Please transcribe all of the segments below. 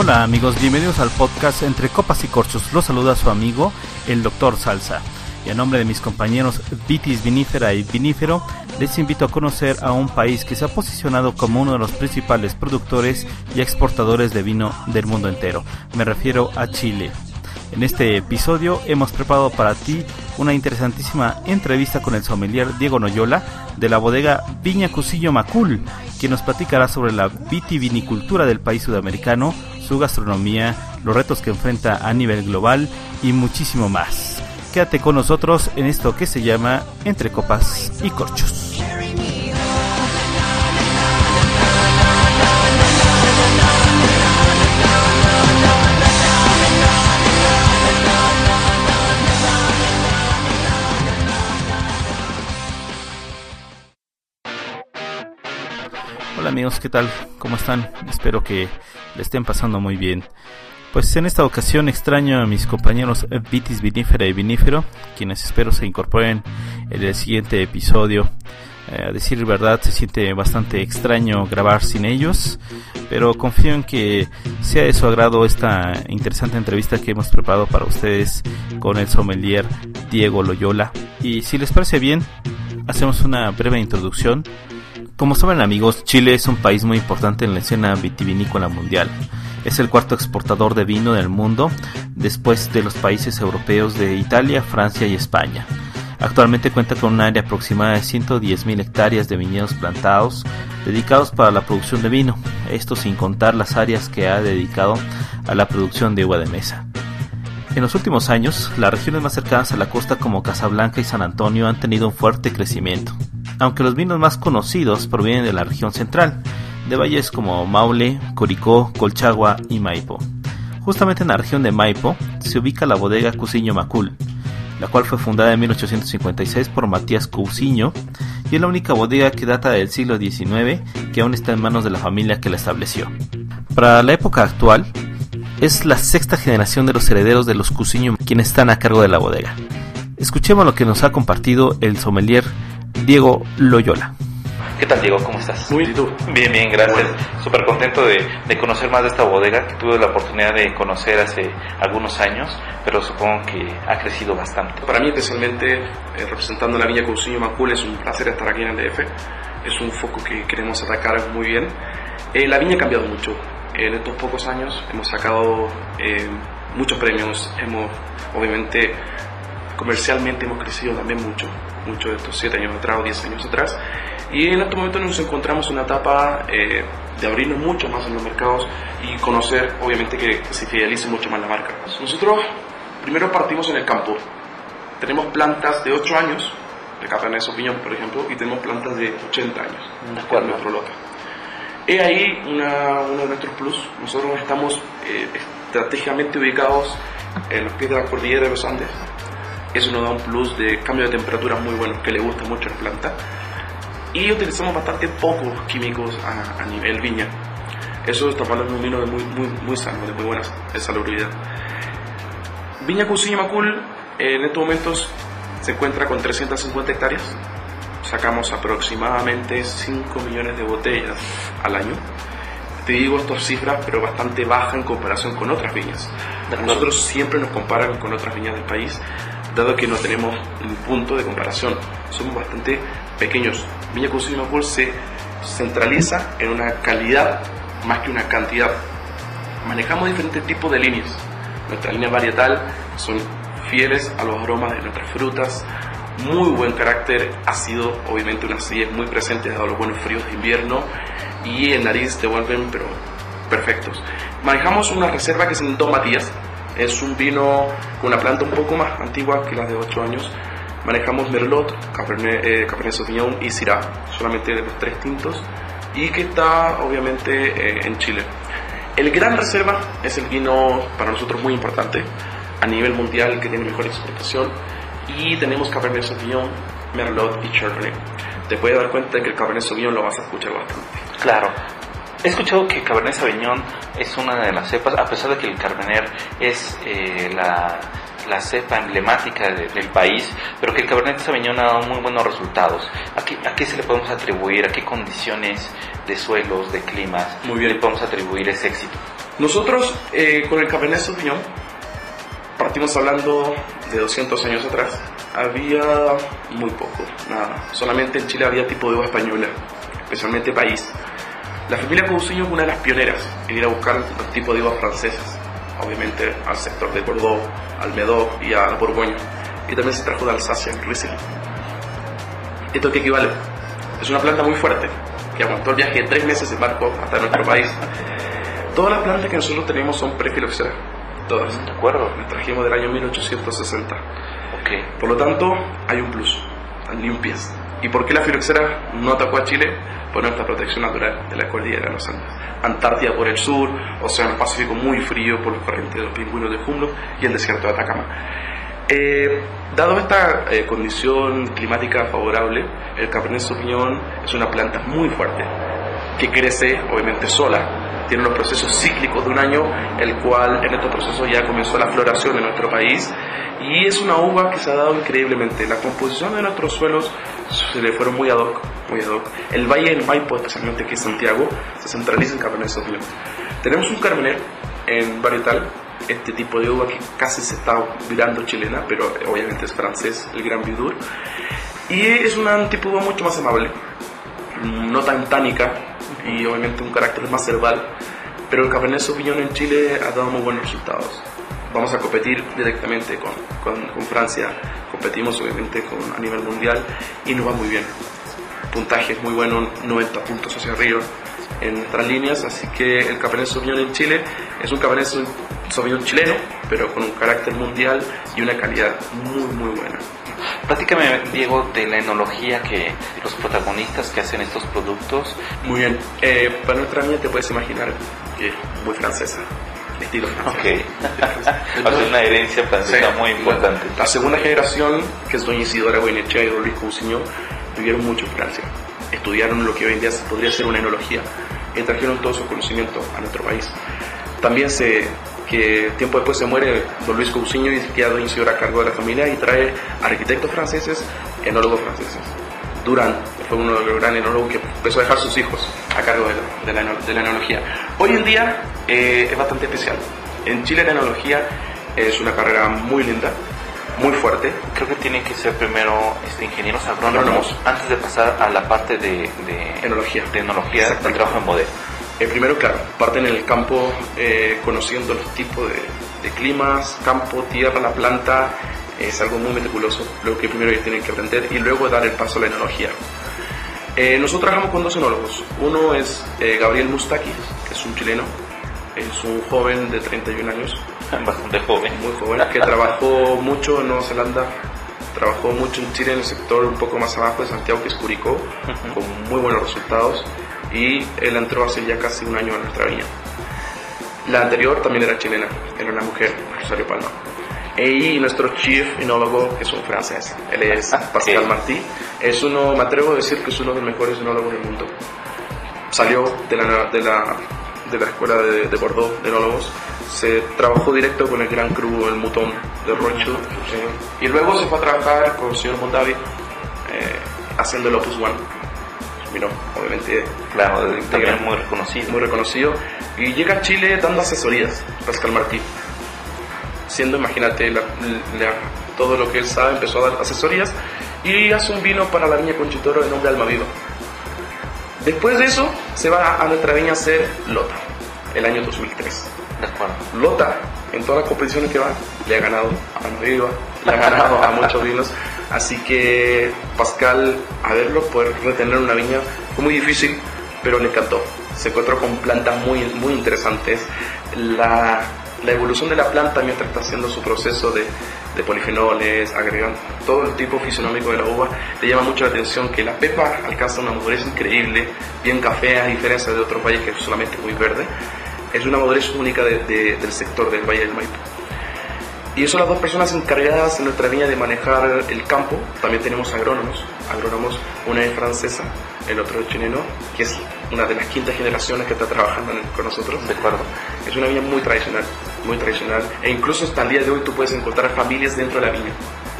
Hola amigos, bienvenidos al podcast Entre Copas y Corchos. Los saluda su amigo, el Doctor Salsa. Y a nombre de mis compañeros Vitis Vinífera y Vinífero, les invito a conocer a un país que se ha posicionado como uno de los principales productores y exportadores de vino del mundo entero. Me refiero a Chile. En este episodio hemos preparado para ti una interesantísima entrevista con el sommelier Diego Noyola de la bodega Viña Cusillo Macul, quien nos platicará sobre la vitivinicultura del país sudamericano, su gastronomía, los retos que enfrenta a nivel global y muchísimo más. Quédate con nosotros en esto que se llama Entre Copas y Corchos. Amigos, ¿qué tal? ¿Cómo están? Espero que le estén pasando muy bien. Pues en esta ocasión extraño a mis compañeros Vitis Vinífera y Vinífero, quienes espero se incorporen en el siguiente episodio. Eh, a decir verdad, se siente bastante extraño grabar sin ellos, pero confío en que sea de su agrado esta interesante entrevista que hemos preparado para ustedes con el sommelier Diego Loyola. Y si les parece bien, hacemos una breve introducción como saben amigos, Chile es un país muy importante en la escena vitivinícola mundial. Es el cuarto exportador de vino del mundo, después de los países europeos de Italia, Francia y España. Actualmente cuenta con un área aproximada de 110.000 hectáreas de viñedos plantados dedicados para la producción de vino, esto sin contar las áreas que ha dedicado a la producción de uva de mesa. En los últimos años, las regiones más cercanas a la costa como Casablanca y San Antonio han tenido un fuerte crecimiento aunque los vinos más conocidos provienen de la región central, de valles como Maule, Coricó, Colchagua y Maipo. Justamente en la región de Maipo se ubica la bodega Cusiño Macul, la cual fue fundada en 1856 por Matías Cousiño y es la única bodega que data del siglo XIX que aún está en manos de la familia que la estableció. Para la época actual, es la sexta generación de los herederos de los Cousiño quienes están a cargo de la bodega. Escuchemos lo que nos ha compartido el sommelier Diego Loyola. ¿Qué tal, Diego? ¿Cómo estás? Muy bien, ¿tú? Bien, bien, gracias. Súper contento de, conocer más de esta bodega que tuve la oportunidad de conocer hace algunos años, pero supongo que ha crecido bastante. Para mí, especialmente, eh, representando la Viña Cousiño Macul, es un placer estar aquí en el DF. Es un foco que queremos atacar muy bien. Eh, la viña ha cambiado mucho. En estos pocos años hemos sacado eh, muchos premios. Hemos, obviamente, comercialmente hemos crecido también mucho mucho de estos 7 años atrás o 10 años atrás. Y en este momento nos encontramos en una etapa eh, de abrirnos mucho más en los mercados y conocer, obviamente, que, se fidelice mucho más la marca. Nosotros primero partimos en el campo. Tenemos plantas de 8 años, de Cabernet Sauvignon, por ejemplo, y tenemos plantas de 80 años, de acuerdo nuestro lote. He ahí una, uno de nuestros plus. Nosotros estamos eh, estratégicamente ubicados en los pies de la cordillera de los Andes, eso nos da un plus de cambio de temperatura muy bueno que le gusta mucho a la planta. Y utilizamos bastante pocos químicos a, nivel viña. Eso está hablando de un vino de muy, muy, muy sano, de muy buena salubridad. Viña Cusiña Macul en estos momentos se encuentra con 350 hectáreas. Sacamos aproximadamente 5 millones de botellas al año. Te digo estas cifras, pero bastante baja en comparación con otras viñas. Nosotros siempre nos comparan con otras viñas del país dado que no tenemos un punto de comparación. Somos bastante pequeños. Viña Consumo Macul se centraliza en una calidad más que una cantidad. Manejamos diferentes tipos de líneas. Nuestra línea varietal son fieles a los aromas de nuestras frutas, muy buen carácter ácido, obviamente una acidez muy presente dado los buenos fríos de invierno y el nariz te vuelven pero perfectos. Manejamos una reserva que es en Don Matías, es un vino con una planta un poco más antigua que las de 8 años. Manejamos Merlot, Cabernet, eh, Cabernet Sauvignon y Syrah, solamente de los tres tintos, y que está obviamente eh, en Chile. El Gran Reserva es el vino para nosotros muy importante a nivel mundial que tiene mejor exportación y tenemos Cabernet Sauvignon, Merlot y Chardonnay. Te puedes dar cuenta de que el Cabernet Sauvignon lo vas a escuchar bastante. Claro, He escuchado que Cabernet Sauvignon es una de las cepas, a pesar de que el Cabernet es eh, la, la, cepa emblemática del país, pero que el Cabernet Sauvignon ha dado muy buenos resultados. ¿A qué, ¿A qué, se le podemos atribuir? ¿A qué condiciones de suelos, de climas muy bien. le podemos atribuir ese éxito? Nosotros eh, con el Cabernet Sauvignon partimos hablando de 200 años atrás. Había muy poco, nada. Solamente en Chile había tipo de uva española, especialmente país. La familia Cousiño fue una de las pioneras en ir a buscar los tipos de uvas francesas, obviamente al sector de Bordeaux, al Médoc y a Borgoña. Y también se trajo de Alsacia, el Riesling. ¿Esto qué equivale? Es una planta muy fuerte, que aguantó el viaje de tres meses en barco hasta nuestro país. Todas las plantas que nosotros tenemos son prefiloxera, todas. ¿De acuerdo? Las trajimos del año 1860. Ok. Por lo tanto, hay un plus, están limpias. ¿Y por qué la filoxera no atacó a Chile? Por nuestra protección natural de la cordillera de los Andes. Antártida por el sur, Océano Pacífico muy frío por los corrientes de los pingüinos de Humboldt y el desierto de Atacama. Eh, dado esta eh, condición climática favorable, el Cabernet Sauvignon es una planta muy fuerte que crece obviamente sola. Tiene unos procesos cíclicos de un año, el cual en estos procesos ya comenzó la floración en nuestro país y es una uva que se ha dado increíblemente. La composición de nuestros suelos se le fueron muy ad hoc, muy ad hoc. El Valle del Maipo, especialmente aquí en Santiago, se centraliza en Cabernet Sauvignon. Tenemos un Cabernet en varietal, este tipo de uva que casi se está virando chilena, pero obviamente es francés, el Gran Vidur. Y es un tipo de uva mucho más amable, no tan tánica y obviamente un carácter más herbal. Pero el Cabernet Sauvignon en Chile ha dado muy buenos resultados vamos a competir directamente con, con, Francia, competimos obviamente con, a nivel mundial y nos va muy bien. Puntaje es muy bueno, 90 puntos hacia arriba en nuestras líneas, así que el Cabernet Sauvignon en Chile es un Cabernet Sauvignon chileno, pero con un carácter mundial y una calidad muy muy buena. Platícame, Diego, de la enología que los protagonistas que hacen estos productos. Muy bien, eh, para nuestra niña te puedes imaginar que es muy francesa estilo francés. Okay. una herencia francesa muy importante. La, la, segunda generación, que es doña Isidora Goyenechea y Luis Cousiño, vivieron mucho en Francia. Estudiaron lo que hoy en día podría ser una enología y trajeron todo su conocimiento a nuestro país. También se que tiempo después se muere don Luis Cousiño y queda doña Isidora a cargo de la familia y trae arquitectos franceses, enólogos franceses. Durán fue uno de los grandes enólogos que empezó a dejar sus hijos a cargo de la, de la, de la enología. Hoy en día eh, es bastante especial. En Chile la enología es una carrera muy linda, muy fuerte. Creo que tienen que ser primero este, ingenieros agrónomos antes de pasar a la parte de, de enología, de enología del trabajo en modelo. Eh, primero, claro, parten en el campo eh, conociendo los tipos de, de, climas, campo, tierra, la planta, es algo muy meticuloso, lo que primero ellos tienen que aprender y luego dar el paso a la enología. Eh, nosotros trabajamos con dos enólogos. Uno es eh, Gabriel Mustaki, que es un chileno, es un joven de 31 años. Bastante joven. Muy joven, que trabajó mucho en Nueva Zelanda, trabajó mucho en Chile en el sector un poco más abajo de Santiago, que es Curicó, con muy buenos resultados. Y él entró hace ya casi un año a nuestra viña. La anterior también era chilena, era una mujer, Rosario Palma. Y nuestro chief enólogo, que es un francés, él es Pascal Martí. Es uno, me atrevo a decir que es uno de los mejores enólogos del mundo. Salió de la, de la, de la escuela de, de Bordeaux de enólogos, se trabajó directo con el Gran Cru, el Mouton de Rochu, y luego se fue a trabajar con el señor Mondavi eh, haciendo el Opus One. Obviamente, claro, también muy reconocido. Muy reconocido. Y llega a Chile dando asesorías, Pascal Martí siendo, imagínate, la, la, todo lo que él sabe, empezó a dar asesorías y hace un vino para la viña Conchitoro de nombre Alma Viva. Después de eso, se va a nuestra viña a hacer Lota, el año 2003. De acuerdo. Lota, en todas las competiciones que va, le ha ganado a Alma Viva, le ha ganado a muchos vinos. Así que Pascal, a verlo, poder retener una viña fue muy difícil, pero le encantó. Se encontró con plantas muy, muy interesantes. La la evolución de la planta mientras está haciendo su proceso de, de polifenoles, agregando todo el tipo fisionómico de la uva, le llama mucho la atención que la pepa alcanza una madurez increíble, bien café, a diferencia de otros valles que es solamente muy verde. Es una madurez única de, de, del sector del Valle del Maipo. Y son las dos personas encargadas en nuestra viña de manejar el campo. También tenemos agrónomos. Agrónomos, una es francesa, el otro es chileno, que es una de las quintas generaciones que está trabajando con nosotros. De acuerdo. Es una viña muy tradicional, muy tradicional. E incluso hasta el día de hoy tú puedes encontrar familias dentro de la viña.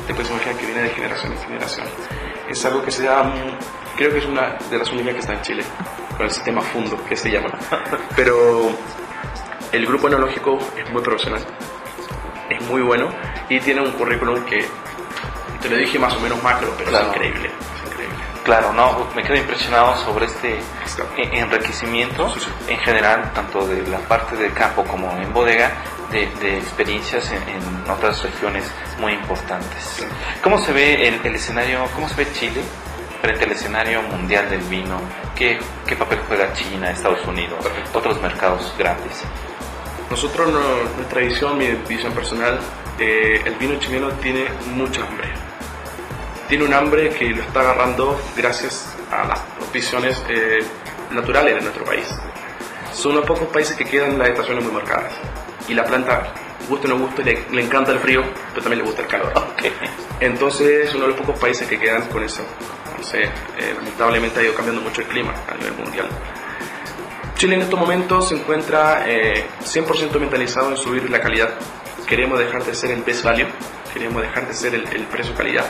Te puedes imaginar que viene de generación en generación. Es algo que se da, creo que es una de las únicas que está en Chile, con el sistema Fundo, que se llama. Pero el grupo enológico es muy profesional, es muy bueno y tiene un currículum que te lo dije más o menos macro, pero es increíble. Claro, no, me quedo impresionado sobre este e-, enriquecimiento en general, tanto de la parte de campo como en bodega, de, experiencias en, otras regiones muy importantes. ¿Cómo se ve el, escenario, cómo se ve Chile frente al escenario mundial del vino? ¿Qué, qué papel juega China, Estados Unidos, otros mercados grandes? Nosotros, nuestra visión, mi visión personal, eh, el vino chileno tiene mucha hambre tiene un hambre que lo está agarrando gracias a las visiones eh, naturales de nuestro país. Son unos pocos países que quedan las estaciones muy marcadas. Y la planta, guste o no guste, le, encanta el frío, pero también le gusta el calor. Entonces es uno de los pocos países que quedan con eso. No sé, eh, lamentablemente ha ido cambiando mucho el clima a nivel mundial. Chile en estos momentos se encuentra 100% eh, mentalizado en subir la calidad. Queremos dejar de ser el best value, queremos dejar de ser el, el precio-calidad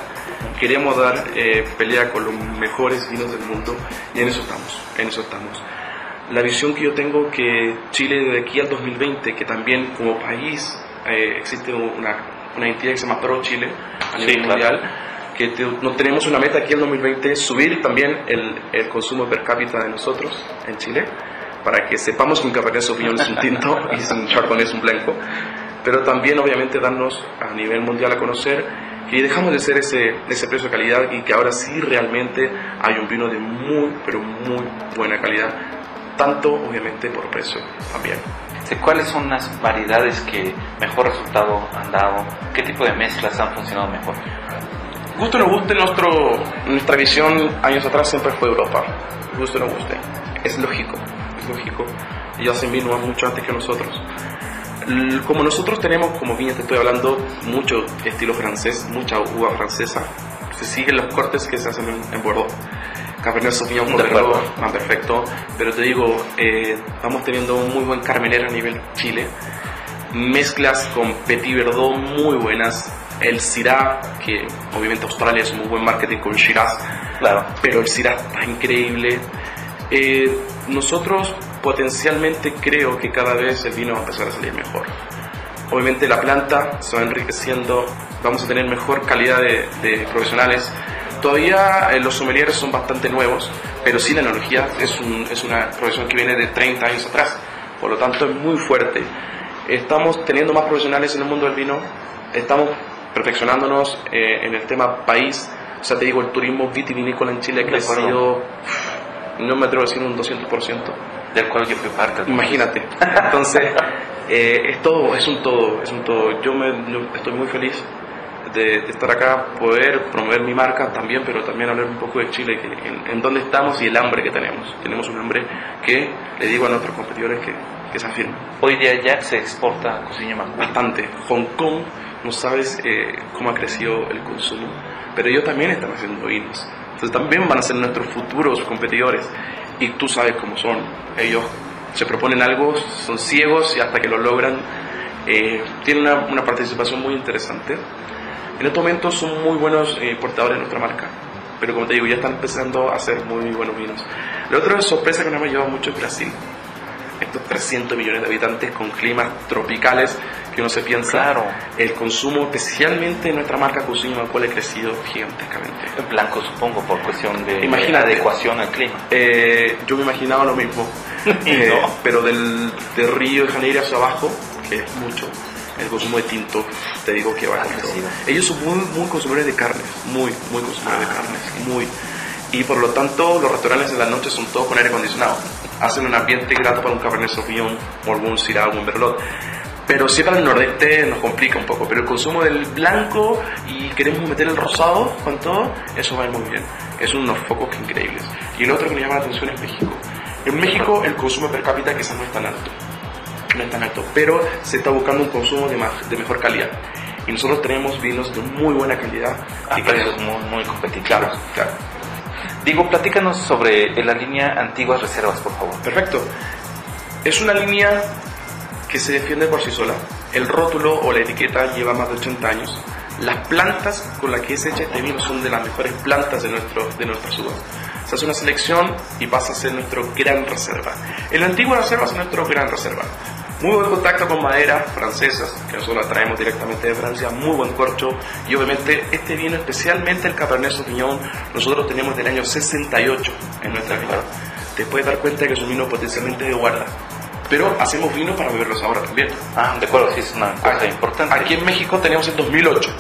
queremos dar eh, pelea con los mejores vinos del mundo y en eso estamos, en eso estamos. La visión que yo tengo que Chile de aquí al 2020, que también como país eh, existe una, una, entidad que se llama Pro Chile a nivel mundial, que no tenemos una meta aquí al 2020 subir también el, el, consumo per cápita de nosotros en Chile, para que sepamos que un Cabernet Sauvignon es un tinto y un Chardonnay es un blanco, pero también obviamente darnos a nivel mundial a conocer que dejamos de ser ese, ese precio de calidad y que ahora sí realmente hay un vino de muy, pero muy buena calidad, tanto obviamente por precio también. ¿Cuáles son las variedades que mejor resultado han dado? ¿Qué tipo de mezclas han funcionado mejor? Gusto o no guste, nuestro, nuestra visión años atrás siempre fue Europa. Gusto o no guste. Es lógico, lógico. Ellos hacen vino mucho antes que nosotros. Como nosotros tenemos, como bien te estoy hablando, mucho estilo francés, mucha uva francesa, se siguen los cortes que se hacen en, Bordeaux. Cabernet Sauvignon Bordeaux, más perfecto, pero te digo, eh, vamos teniendo un muy buen carmener a nivel Chile, mezclas con Petit Verdot muy buenas, el Syrah, que obviamente Australia es un muy buen marketing con Shiraz, claro. pero el Syrah está increíble. Eh, nosotros potencialmente creo que cada vez el vino va a empezar a salir mejor. Obviamente la planta se va enriqueciendo, vamos a tener mejor calidad de, profesionales. Todavía eh, los sommeliers son bastante nuevos, pero sí la enología es, es una profesión que viene de 30 años atrás, por lo tanto es muy fuerte. Estamos teniendo más profesionales en el mundo del vino, estamos perfeccionándonos eh, en el tema país, o sea, te digo, el turismo vitivinícola en Chile ha crecido, no me atrevo a decir un 200% del cual yo fui parte. Imagínate. Entonces, eh, es todo, es un todo, es un todo. Yo, me, estoy muy feliz de, estar acá, poder promover mi marca también, pero también hablar un poco de Chile, en, en, dónde estamos y el hambre que tenemos. Tenemos un hambre que le digo a nuestros competidores que, que se afirma. Hoy día ya se exporta cocina más. Bastante. Hong Kong, no sabes eh, cómo ha crecido el consumo, pero ellos también están haciendo vinos. Entonces también van a ser nuestros futuros competidores y tú sabes cómo son. Ellos se proponen algo, son ciegos y hasta que lo logran eh, tienen una, participación muy interesante. En estos momentos son muy buenos eh, portadores de nuestra marca, pero como te digo, ya están empezando a hacer muy buenos vinos. La otra sorpresa que nos ha llevado mucho es Brasil estos 300 millones de habitantes con climas tropicales que uno se piensa, claro. el consumo, especialmente en nuestra marca Cocina, cual ha crecido gigantescamente. En blanco, supongo, por cuestión de adecuación al clima. Eh, yo me imaginaba lo mismo, eh, pero del, del, Río de Janeiro hacia abajo, que es mucho, el consumo de tinto, te digo que va a Ellos son muy, muy consumidores de carnes, muy, muy consumidores de ah, carnes, muy. Y por lo tanto, los restaurantes en la noche son todos con aire acondicionado hacen un ambiente grato para un Cabernet Sauvignon o algún Syrah un Merlot. Pero si para el nordeste nos complica un poco, pero el consumo del blanco y queremos meter el rosado con todo, eso va muy bien. Es unos focos increíbles. Y el otro que me llama la atención es México. En México el consumo per cápita quizás no es tan alto, no es tan alto, pero se está buscando un consumo de, más, de mejor calidad. Y nosotros tenemos vinos de muy buena calidad. y precios muy, muy competitivos. claro. Digo, platícanos sobre la línea Antiguas Reservas, por favor. Perfecto. Es una línea que se defiende por sí sola. El rótulo o la etiqueta lleva más de 80 años. Las plantas con las que es hecha este vino son de las mejores plantas de, nuestro, de nuestras uvas. Se hace una selección y pasa a ser nuestro gran reserva. El antiguo reserva es nuestro gran reserva. Muy buen contacto con maderas francesas, que nosotros las traemos directamente de Francia, muy buen corcho. Y obviamente este vino, especialmente el Cabernet Sauvignon, nosotros tenemos del año 68 en nuestra vida. Te puedes dar cuenta que es un vino potencialmente de guarda. Pero hacemos vino para beberlos ahora también. Ah, de acuerdo, sí, es una cosa importante. Aquí en México tenemos el 2008,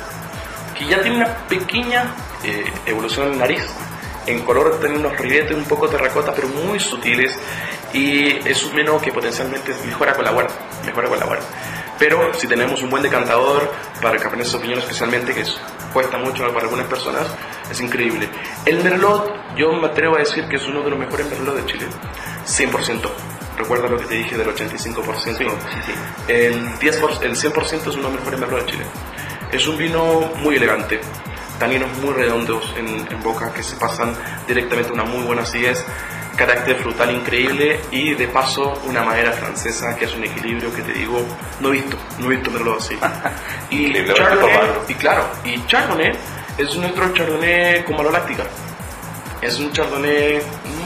que ya tiene una pequeña eh, evolución en nariz. En color tiene unos ribetes un poco terracota, pero muy sutiles. Y es un vino que potencialmente mejora con la guarda. Mejora con la guarda. Pero si tenemos un buen decantador para el Cabernet Sauvignon especialmente, que es- cuesta mucho para algunas personas, es increíble. El Merlot, yo me atrevo a decir que es uno de los mejores Merlot de Chile. 100%. Recuerda lo que te dije del 85%. El, 10%, el 100% es uno de los mejores Merlot de Chile. Es un vino muy elegante, taninos muy redondos en, en boca que se pasan directamente a una muy buena acidez, carácter frutal increíble y de paso una madera francesa que es un equilibrio que te digo, no he visto, no he visto Merlot así. y, Chardonnay, y claro, y Chardonnay es nuestro Chardonnay con maloláctica. Es un Chardonnay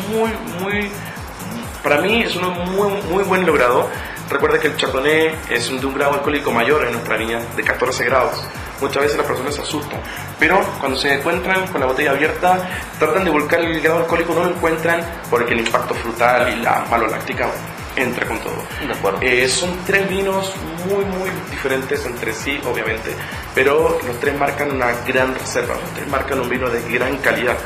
muy, muy, para mí es uno muy, muy buen logrado. Recuerda que el Chardonnay es de un grado alcohólico mayor en nuestra línea, de 14 grados. Muchas veces las personas se asustan, pero cuando se encuentran con la botella abierta, tratan de buscar el grado alcohólico, no lo encuentran porque el impacto frutal y la maloláctica entra con todo. De acuerdo. Eh, son tres vinos muy, muy diferentes entre sí, obviamente, pero los tres marcan una gran reserva, los tres marcan un vino de gran calidad.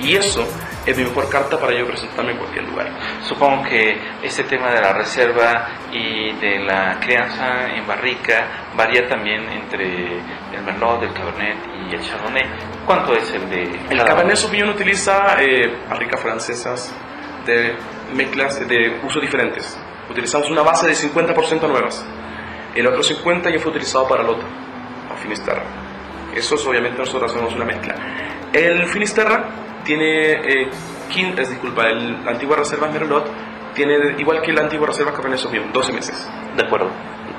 Y eso es mi mejor carta para yo presentarme en cualquier lugar. Supongo que este tema de la reserva y de la crianza en barrica varía también entre el Merlot, el Cabernet y el Chardonnay. ¿Cuánto es el de El Cabernet? Sauvignon utiliza eh, barricas francesas de mezclas de usos diferentes. Utilizamos una base de 50% nuevas. El otro 50% ya fue utilizado para Lota, o Finisterra. Eso es, obviamente nosotros hacemos una mezcla. El Finisterra tiene, eh, quin- es, disculpa, el, la antigua reserva Merlot tiene, igual que la antigua reserva Cabernet Sauvignon, 12 meses. De acuerdo.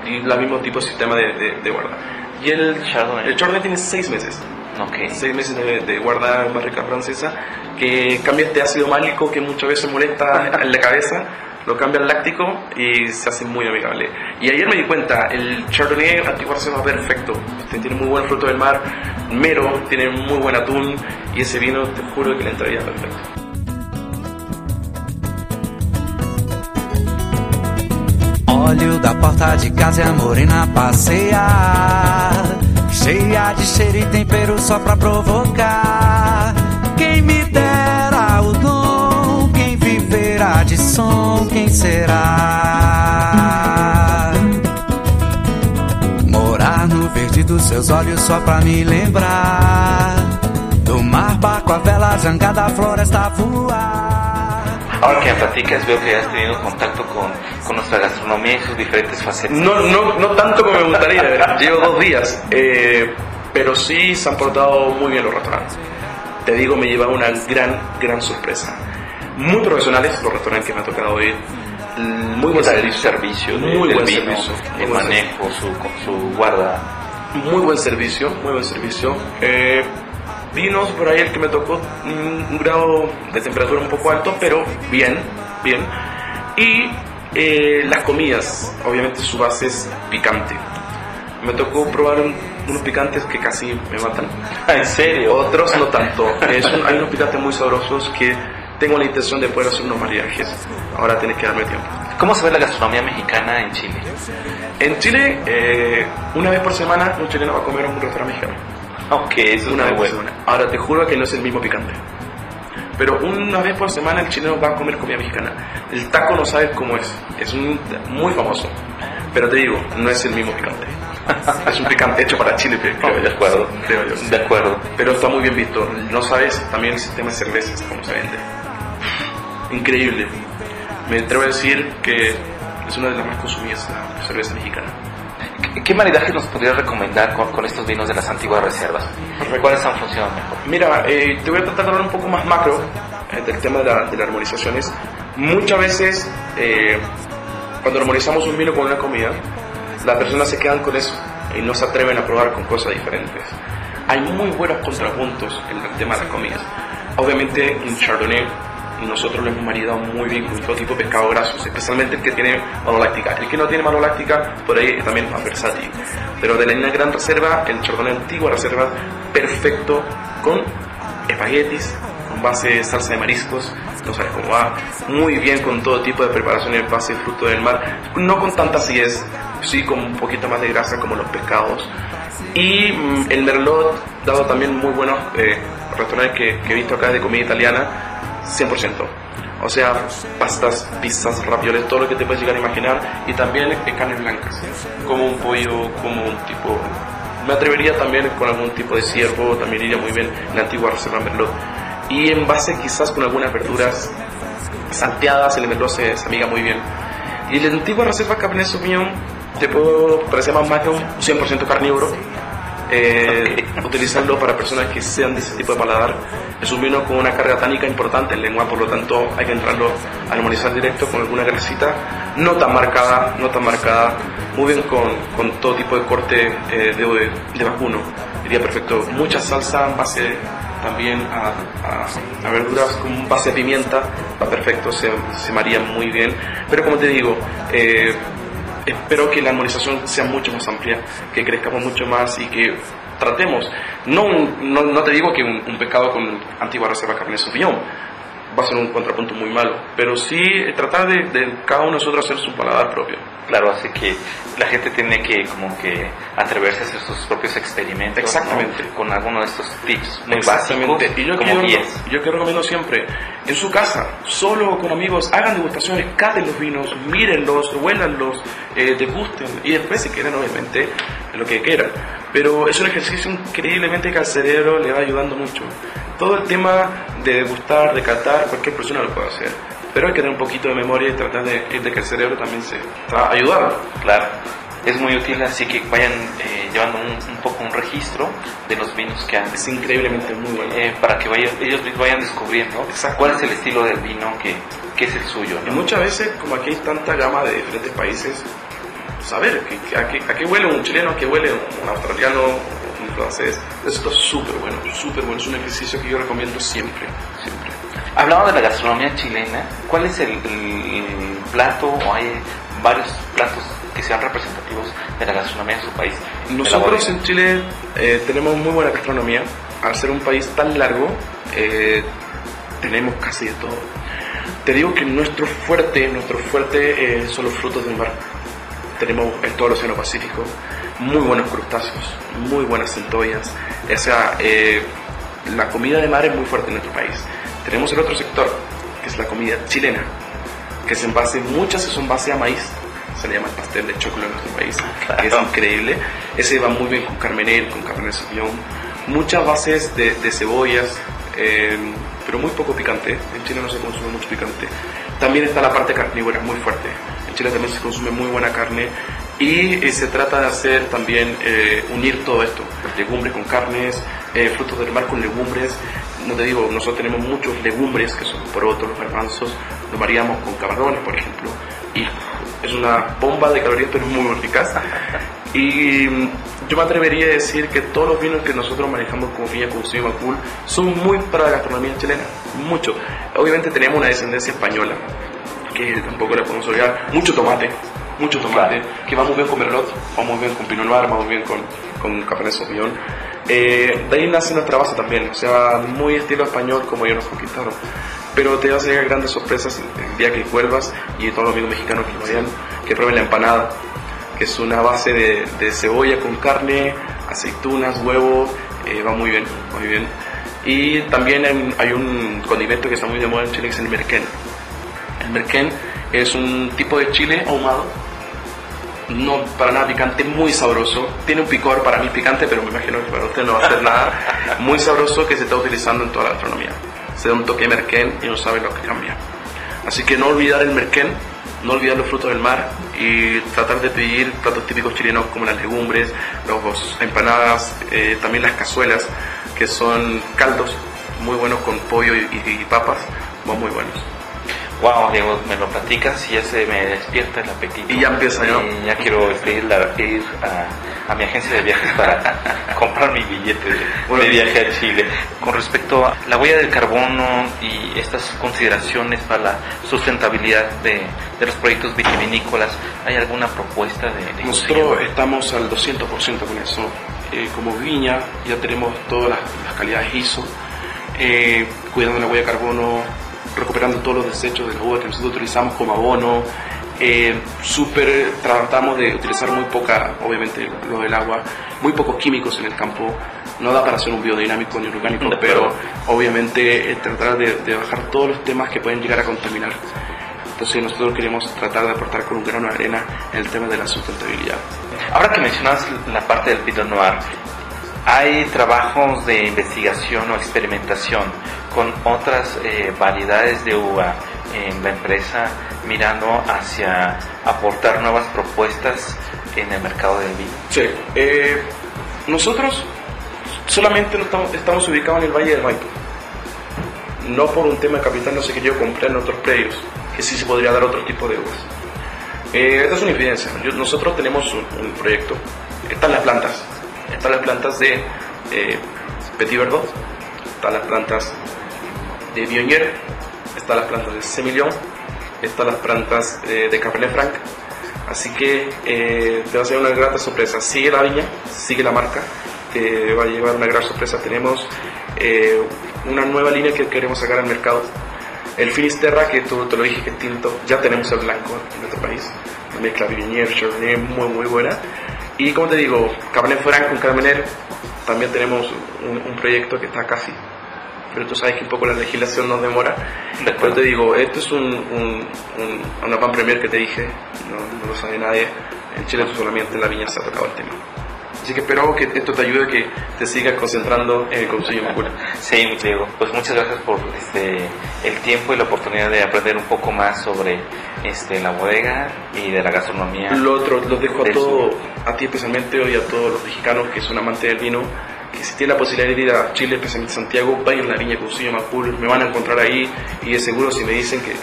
Y el mismo tipo de sistema de, de, de guarda. Y el Chardonnay. el Chardonnay tiene 6 meses Ok. seis meses de, de guarda en barrica francesa, que cambia este ácido málico que muchas veces molesta en la cabeza, lo cambia al láctico y se hace muy amigable. Y ayer me di cuenta, el Chardonnay antiguo reserva perfecto, Este tiene muy buen fruto del mar, mero, tiene muy buen atún y ese vino te juro que le entraría perfecto. Olho da porta de casa e a morena passear. Cheia de cheiro e tempero só pra provocar. De som, quem será? Morar no verde dos seus olhos só pra me lembrar. Do mar, barco, a vela, jangada, a floresta a voar. Ahora que me platicas, veo que has tenido contacto con, con nuestra gastronomía y sus diferentes facetas. No, no, no tanto como me gustaría, llevo dos días, eh, pero sí se han portado muy bien los restaurantes. Te digo, me lleva una gran, gran sorpresa. Muy profesionales los restaurantes que me ha tocado ir. Muy buen servicio. de- muy buen vino, servicio. el buen manejo, su, su guarda. Muy buen servicio, muy buen servicio. Eh, vinos por ahí el que me tocó un grado de temperatura un poco alto, pero bien, bien. Y eh, las comidas, obviamente su base es picante. Me tocó probar un- unos picantes que casi me matan. ¿En serio? Otros no tanto. Es un- hay unos picantes muy sabrosos que tengo la intención de poder hacer unos mariajes. Ahora tienes que darme tiempo. ¿Cómo se ve la gastronomía mexicana en Chile? En Chile, eh, una vez por semana un chileno va a comer a un restaurante mexicano. Ok, eso es Una muy vez por bueno. semana. Ahora te juro que no es el mismo picante. Pero una vez por semana el chileno va a comer comida mexicana. El taco no sabes cómo es. Es un- muy famoso. Pero te digo, no es el mismo picante. es un picante hecho para Chile, creo de acuerdo. Creo yo. De acuerdo. Pero está muy bien visto. No sabes también el sistema de cervezas, cómo se vende. Increíble. Me atrevo a decir que es una de las más consumidas la cerveza mexicana. ¿Qué, maridaje nos podrías recomendar con, con estos vinos de las antiguas reservas? ¿Cuáles han funcionado mejor? Mira, eh, te voy a tratar de hablar un poco más macro eh, del tema de, la- de las armonizaciones. Muchas veces, eh, cuando armonizamos un vino con una comida, las personas se quedan con eso y no se atreven a probar con cosas diferentes. Hay muy buenos contrapuntos en el tema de las comidas. Obviamente, un Chardonnay y nosotros lo hemos maridado muy bien con todo tipo de pescado grasos, especialmente el que tiene maloláctica. El que no tiene maloláctica, por ahí también es más versátil. Pero de la línea Gran Reserva, el chardonnay antigua reserva, perfecto con espaguetis, con base de salsa de mariscos, no sabes cómo va, muy bien con todo tipo de preparaciones base de fruto del mar, no con tanta acidez, sí con un poquito más de grasa como los pescados. Y mm, el merlot, dado también muy buenos eh, restaurantes que, que he visto acá de comida italiana, 100%. O sea, pastas, pizzas, ravioles, todo lo que te puedes llegar a imaginar. Y también eh, carnes blancas, como un pollo, como un tipo... Me atrevería también con algún tipo de ciervo, también iría muy bien en la antigua reserva Merlot. Y en base quizás con algunas verduras salteadas, el Merlot se, se amiga muy bien. Y la antigua reserva Cabernet Sauvignon te puedo parecer más, más que un 100% carnívoro. Eh, Utilizarlo para personas que sean de ese tipo de paladar. Es un vino con una carga tánica importante en lengua, por lo tanto hay que entrarlo a armonizar directo con alguna grasita, no tan marcada, no tan marcada, muy bien con, con todo tipo de corte eh, de, de vacuno. Iría perfecto. Mucha salsa en base también a, a, a, verduras con base de pimienta, va perfecto, se, se maría muy bien. Pero como te digo, eh, espero que la armonización sea mucho más amplia, que crezcamos mucho más y que tratemos, no, no, no te digo que un, un, pescado con antigua reserva carne Sauvignon va a ser un contrapunto muy malo, pero sí tratar de, de cada uno de nosotros hacer su paladar propio. Claro, así que la gente tiene que como que atreverse a hacer sus propios experimentos Exactamente. ¿no? con alguno de estos tips muy Exactamente. básicos y yo como que, 10. yo que recomiendo siempre, en su casa, solo con amigos, hagan degustaciones, caten los vinos, mírenlos, huélanlos, eh, degusten y después si quieren obviamente lo que quieran. Pero es un ejercicio increíblemente que al cerebro le va ayudando mucho. Todo el tema de degustar, de catar, cualquier persona lo puede hacer pero hay que tener un poquito de memoria y tratar de, que el cerebro también se ayudarlo. Claro, es muy útil, así que vayan eh, llevando un, un, poco un registro de los vinos que han. Es increíblemente muy bueno. Eh, para que vaya, ellos vayan descubriendo cuál es el estilo del vino que, que es el suyo. ¿no? Y muchas veces, como aquí hay tanta gama de diferentes países, saber que, que, a, qué, a, qué, huele un chileno, a qué huele un australiano, un francés, esto es súper bueno, súper bueno. Es un ejercicio que yo recomiendo siempre, siempre. Hablando de la gastronomía chilena, ¿cuál es el, el, plato o hay varios platos que sean representativos de la gastronomía de su país? Nosotros en Chile eh, tenemos muy buena gastronomía. Al ser un país tan largo, eh, tenemos casi de todo. Te digo que nuestro fuerte, nuestro fuerte eh, son los frutos del mar. Tenemos en todo el Océano Pacífico muy buenos crustáceos, muy buenas centollas. O sea, eh, la comida de mar es muy fuerte en nuestro país. Tenemos el otro sector, que es la comida chilena, que es en base, muchas son base a maíz, se le llama el pastel de choclo en nuestro país, claro. que es increíble. Ese va muy bien con carmenet, con carne sauvignon, muchas bases de, de cebollas, eh, pero muy poco picante. En Chile no se consume mucho picante. También está la parte carnívora, muy fuerte. En Chile también se consume muy buena carne y eh, se trata de hacer también eh, unir todo esto, legumbres con carnes, eh, frutos del mar con legumbres. Como te digo, nosotros tenemos muchos legumbres que son porotos, los garbanzos, los variamos con camarones, por ejemplo, y es una bomba de calorías, pero muy eficaz. Y yo me atrevería a decir que todos los vinos que nosotros manejamos como Viña Consumo Macul son muy para la gastronomía chilena, mucho. Obviamente tenemos una descendencia española, que tampoco la podemos olvidar, mucho tomate, mucho tomate, claro. que va muy bien con Merlot, va muy bien con Pinot Noir, va muy bien con, con Cabernet Sauvignon. Eh, de ahí nace nuestra base también, o sea, muy estilo español como ellos nos conquistaron. Pero te vas a llegar grandes sorpresas el día que vuelvas y todos los amigos mexicanos que vayan, que prueben la empanada, que es una base de, de cebolla con carne, aceitunas, huevo, eh, va muy bien, muy bien. Y también hay, un condimento que está muy de moda en Chile que es el merquén. El merquén es un tipo de chile ahumado no para nada picante, muy sabroso. Tiene un picor para mí picante, pero me imagino que para usted no va a hacer nada. Muy sabroso que se está utilizando en toda la gastronomía. Se da un toque merquén y no sabe lo que cambia. Así que no olvidar el merquén, no olvidar los frutos del mar y tratar de pedir platos típicos chilenos como las legumbres, los empanadas, eh, también las cazuelas, que son caldos muy buenos con pollo y, y, y papas, muy buenos. Wow, Diego, me lo platicas y ya se me despierta el apetito. Y ya empieza, ¿no? Y ya quiero ir, a, ir a, mi agencia de viajes para comprar mi billete de, viaje a Chile. Con respecto a la huella del carbono y estas consideraciones para la sustentabilidad de, los proyectos vitivinícolas, ¿hay alguna propuesta de, Nosotros estamos al 200% con eso. Eh, como viña ya tenemos todas las, calidades ISO, eh, cuidando la huella de carbono recuperando todos los desechos de la uva que nosotros utilizamos como abono. Eh, super tratamos de utilizar muy poca, obviamente lo del agua, muy pocos químicos en el campo. No da para hacer un biodinámico ni orgánico, pero obviamente eh, tratar de, bajar todos los temas que pueden llegar a contaminar. Entonces nosotros queremos tratar de aportar con un grano de arena en el tema de la sustentabilidad. Ahora que mencionas la parte del Pinot Noir, hay trabajos de investigación o experimentación con otras eh, variedades de uva en la empresa mirando hacia aportar nuevas propuestas en el mercado del vino? Sí, eh, nosotros solamente estamos, ubicados en el Valle del Maipo. No por un tema de capital no se quería comprar en otros predios, que sí se podría dar otro tipo de uvas. Eh, esta es una evidencia. nosotros tenemos un, proyecto. Están las plantas. Están las plantas de Petit Verdot. Están las plantas de Bionier, están las plantas de Semillon, están las plantas eh, de Cabernet Franc. Así que eh, te va a ser una grata sorpresa. Sigue la viña, sigue la marca, te va a llevar una gran sorpresa. Tenemos eh, una nueva línea que queremos sacar al mercado. El Finisterra, que tú te lo dije que es tinto, ya tenemos el blanco en nuestro país. La mezcla Viognier, Chardonnay, muy muy buena. Y como te digo, Cabernet Franc con Cabernet, también tenemos un proyecto que está casi pero tú sabes que un poco la legislación nos demora. Después te digo, esto es un, un, una pan premier que te dije, no, lo sabe nadie, en Chile solamente en la viña se ha tocado el tema. Así que espero que esto te ayude a que te sigas concentrando en el Consejo Macula. Sí, Diego, pues muchas gracias por este, el tiempo y la oportunidad de aprender un poco más sobre este, la bodega y de la gastronomía. Lo otro, los dejo a todo, a ti especialmente hoy a todos los mexicanos que son amantes del vino que si tienen la posibilidad de ir a Chile, especialmente Santiago, vayan a la Viña Cusillo Macul, me van a encontrar ahí y de seguro si me dicen que,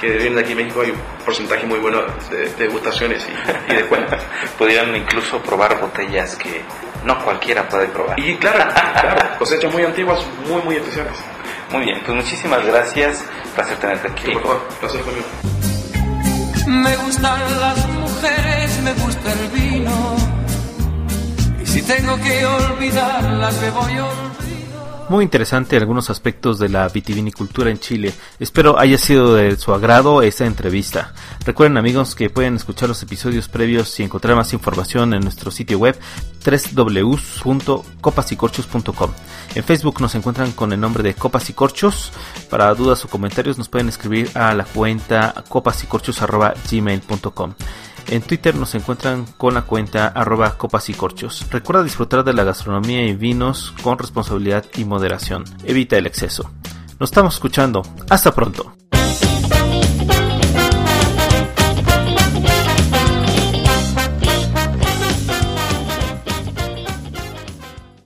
que vienen de aquí a México hay un porcentaje muy bueno de, degustaciones y, de cuentas. Podrían incluso probar botellas que no cualquiera puede probar. Y claro, claro cosechas muy antiguas, muy, muy especiales. Muy bien, pues muchísimas gracias. Placer tenerte aquí. por favor, placer conmigo. Me gustan las mujeres, me gusta el vino muy interesante algunos aspectos de la vitivinicultura en Chile. Espero haya sido de su agrado esta entrevista. Recuerden amigos que pueden escuchar los episodios previos y encontrar más información en nuestro sitio web www.copasicorchos.com. En Facebook nos encuentran con el nombre de Copas y Corchos. Para dudas o comentarios nos pueden escribir a la cuenta copasicorchos.gmail.com. En Twitter nos encuentran con la cuenta arroba copas y corchos. Recuerda disfrutar de la gastronomía y vinos con responsabilidad y moderación. Evita el exceso. Nos estamos escuchando. Hasta pronto.